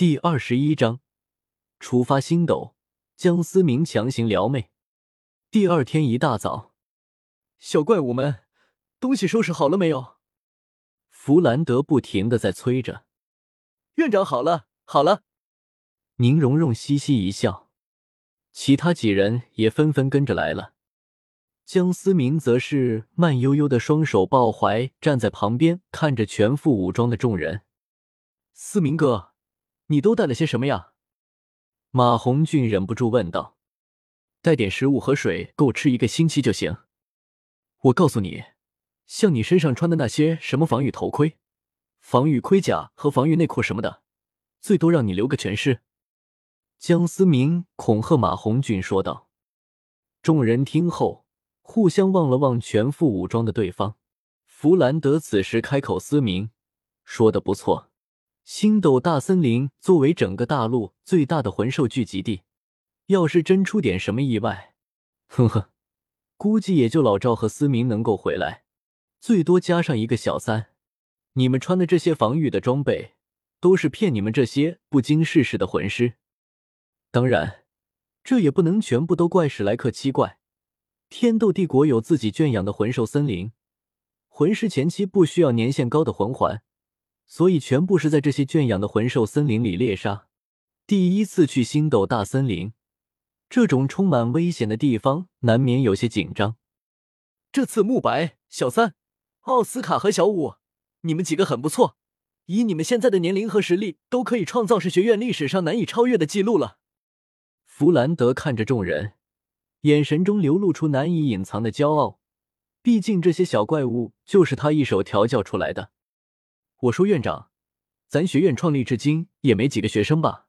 第二十一章，出发星斗，江思明强行撩妹。第二天一大早，小怪物们，东西收拾好了没有？弗兰德不停的在催着。院长，好了，好了。宁荣荣嘻嘻一笑，其他几人也纷纷跟着来了。江思明则是慢悠悠的双手抱怀，站在旁边看着全副武装的众人。思明哥。你都带了些什么呀？马红俊忍不住问道。带点食物和水，够吃一个星期就行。我告诉你，像你身上穿的那些什么防御头盔、防御盔甲和防御内裤什么的，最多让你留个全尸。江思明恐吓马红俊说道。众人听后，互相望了望全副武装的对方。弗兰德此时开口：“思明，说的不错。”星斗大森林作为整个大陆最大的魂兽聚集地，要是真出点什么意外，哼哼，估计也就老赵和思明能够回来，最多加上一个小三。你们穿的这些防御的装备，都是骗你们这些不经世事的魂师。当然，这也不能全部都怪史莱克七怪。天斗帝国有自己圈养的魂兽森林，魂师前期不需要年限高的魂环。所以，全部是在这些圈养的魂兽森林里猎杀。第一次去星斗大森林，这种充满危险的地方，难免有些紧张。这次慕白、小三、奥斯卡和小五，你们几个很不错，以你们现在的年龄和实力，都可以创造是学院历史上难以超越的记录了。弗兰德看着众人，眼神中流露出难以隐藏的骄傲。毕竟，这些小怪物就是他一手调教出来的。我说院长，咱学院创立至今也没几个学生吧？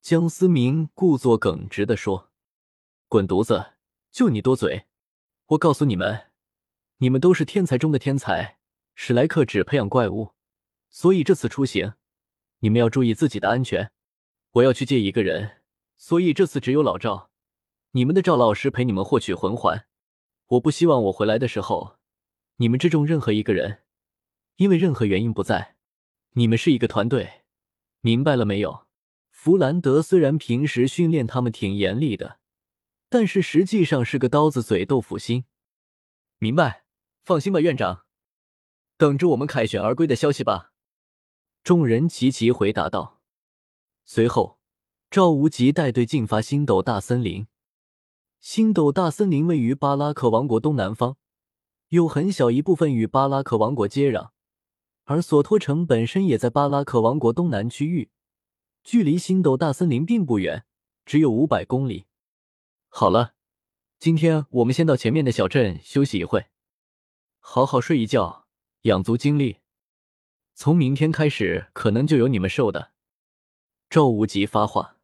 江思明故作耿直的说：“滚犊子，就你多嘴！我告诉你们，你们都是天才中的天才，史莱克只培养怪物，所以这次出行，你们要注意自己的安全。我要去接一个人，所以这次只有老赵，你们的赵老师陪你们获取魂环。我不希望我回来的时候，你们之中任何一个人。”因为任何原因不在，你们是一个团队，明白了没有？弗兰德虽然平时训练他们挺严厉的，但是实际上是个刀子嘴豆腐心。明白，放心吧，院长，等着我们凯旋而归的消息吧。众人齐齐回答道。随后，赵无极带队进发星斗大森林。星斗大森林位于巴拉克王国东南方，有很小一部分与巴拉克王国接壤。而索托城本身也在巴拉克王国东南区域，距离星斗大森林并不远，只有五百公里。好了，今天我们先到前面的小镇休息一会，好好睡一觉，养足精力。从明天开始，可能就由你们受的。赵无极发话：“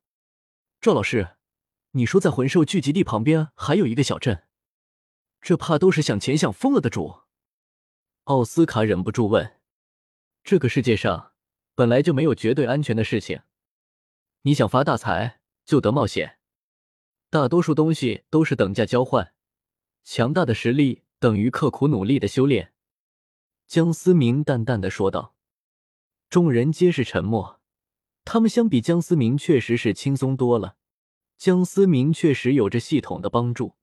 赵老师，你说在魂兽聚集地旁边还有一个小镇，这怕都是想钱想疯了的主。”奥斯卡忍不住问。这个世界上本来就没有绝对安全的事情，你想发大财就得冒险，大多数东西都是等价交换，强大的实力等于刻苦努力的修炼。”江思明淡淡的说道。众人皆是沉默，他们相比江思明确实是轻松多了。江思明确实有着系统的帮助，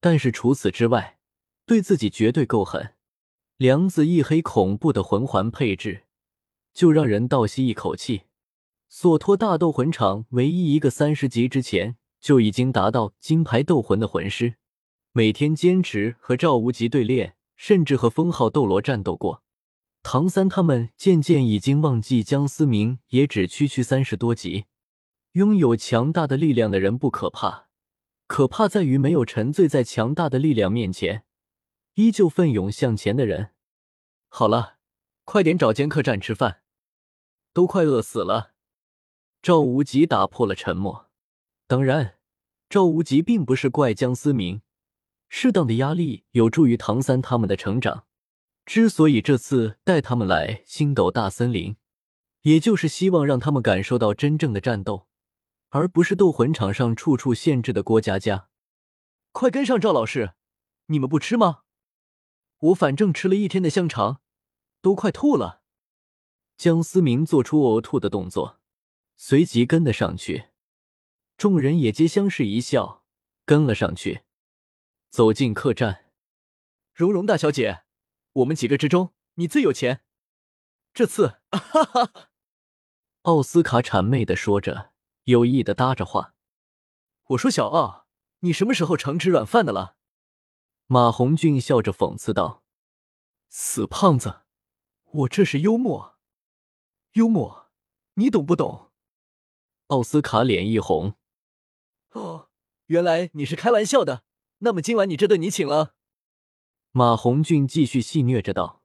但是除此之外，对自己绝对够狠。梁子一黑，恐怖的魂环配置，就让人倒吸一口气。索托大斗魂场唯一一个三十级之前就已经达到金牌斗魂的魂师，每天坚持和赵无极对练，甚至和封号斗罗战斗过。唐三他们渐渐已经忘记江思明也只区区三十多级。拥有强大的力量的人不可怕，可怕在于没有沉醉在强大的力量面前。依旧奋勇向前的人，好了，快点找间客栈吃饭，都快饿死了。赵无极打破了沉默。当然，赵无极并不是怪江思明，适当的压力有助于唐三他们的成长。之所以这次带他们来星斗大森林，也就是希望让他们感受到真正的战斗，而不是斗魂场上处处限制的郭佳佳。快跟上赵老师，你们不吃吗？我反正吃了一天的香肠，都快吐了。江思明做出呕吐的动作，随即跟了上去。众人也皆相视一笑，跟了上去。走进客栈，蓉蓉大小姐，我们几个之中，你最有钱。这次，哈哈！奥斯卡谄媚的说着，有意的搭着话。我说小奥，你什么时候成吃软饭的了？马红俊笑着讽刺道：“死胖子，我这是幽默，幽默，你懂不懂？”奥斯卡脸一红。哦，原来你是开玩笑的。那么今晚你这顿你请了。马红俊继续戏谑着道，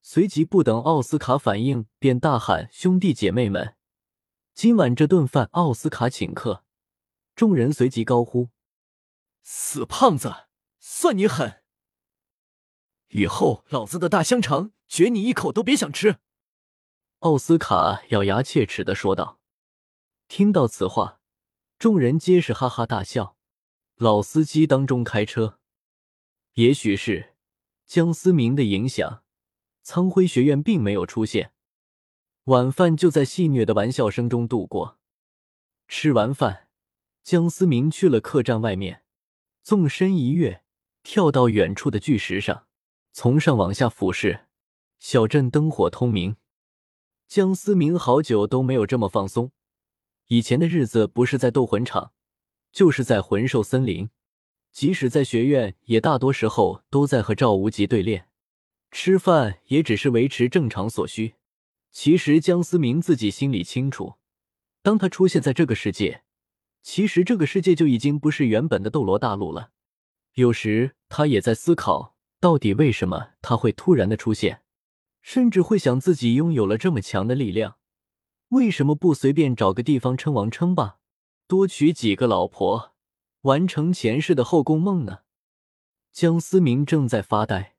随即不等奥斯卡反应，便大喊：“兄弟姐妹们，今晚这顿饭奥斯卡请客！”众人随即高呼：“死胖子，算你狠！以后老子的大香肠绝你一口都别想吃！”奥斯卡咬牙切齿的说道。听到此话，众人皆是哈哈大笑。老司机当中开车，也许是江思明的影响，苍辉学院并没有出现。晚饭就在戏谑的玩笑声中度过。吃完饭，江思明去了客栈外面，纵身一跃，跳到远处的巨石上，从上往下俯视。小镇灯火通明，江思明好久都没有这么放松。以前的日子不是在斗魂场。就是在魂兽森林，即使在学院，也大多时候都在和赵无极对练。吃饭也只是维持正常所需。其实江思明自己心里清楚，当他出现在这个世界，其实这个世界就已经不是原本的斗罗大陆了。有时他也在思考，到底为什么他会突然的出现，甚至会想自己拥有了这么强的力量，为什么不随便找个地方称王称霸？多娶几个老婆，完成前世的后宫梦呢？江思明正在发呆，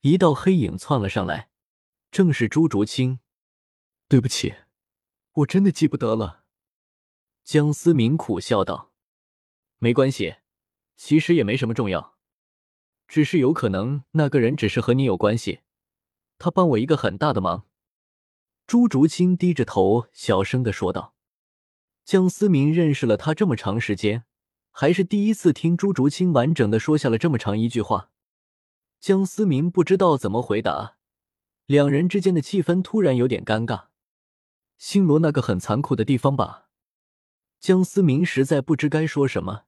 一道黑影窜了上来，正是朱竹清。对不起，我真的记不得了。江思明苦笑道：“没关系，其实也没什么重要，只是有可能那个人只是和你有关系，他帮我一个很大的忙。”朱竹清低着头，小声的说道。江思明认识了他这么长时间，还是第一次听朱竹清完整的说下了这么长一句话。江思明不知道怎么回答，两人之间的气氛突然有点尴尬。星罗那个很残酷的地方吧？江思明实在不知该说什么，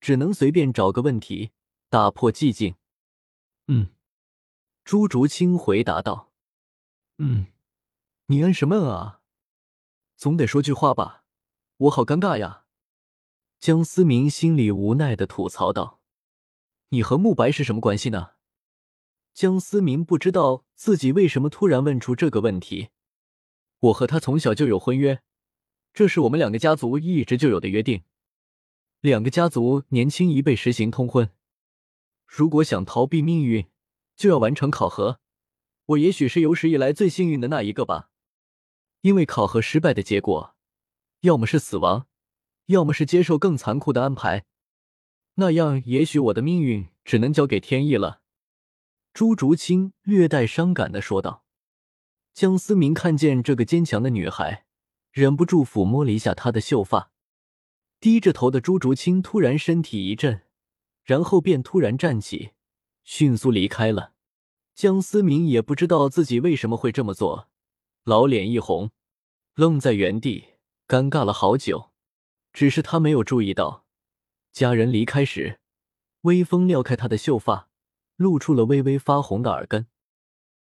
只能随便找个问题打破寂静。嗯，朱竹清回答道。嗯，你嗯什么嗯啊？总得说句话吧。我好尴尬呀，江思明心里无奈的吐槽道：“你和慕白是什么关系呢？”江思明不知道自己为什么突然问出这个问题。我和他从小就有婚约，这是我们两个家族一直就有的约定。两个家族年轻一辈实行通婚，如果想逃避命运，就要完成考核。我也许是有史以来最幸运的那一个吧，因为考核失败的结果。要么是死亡，要么是接受更残酷的安排，那样也许我的命运只能交给天意了。”朱竹清略带伤感的说道。江思明看见这个坚强的女孩，忍不住抚摸了一下她的秀发。低着头的朱竹清突然身体一震，然后便突然站起，迅速离开了。江思明也不知道自己为什么会这么做，老脸一红，愣在原地。尴尬了好久，只是他没有注意到，家人离开时，微风撩开他的秀发，露出了微微发红的耳根。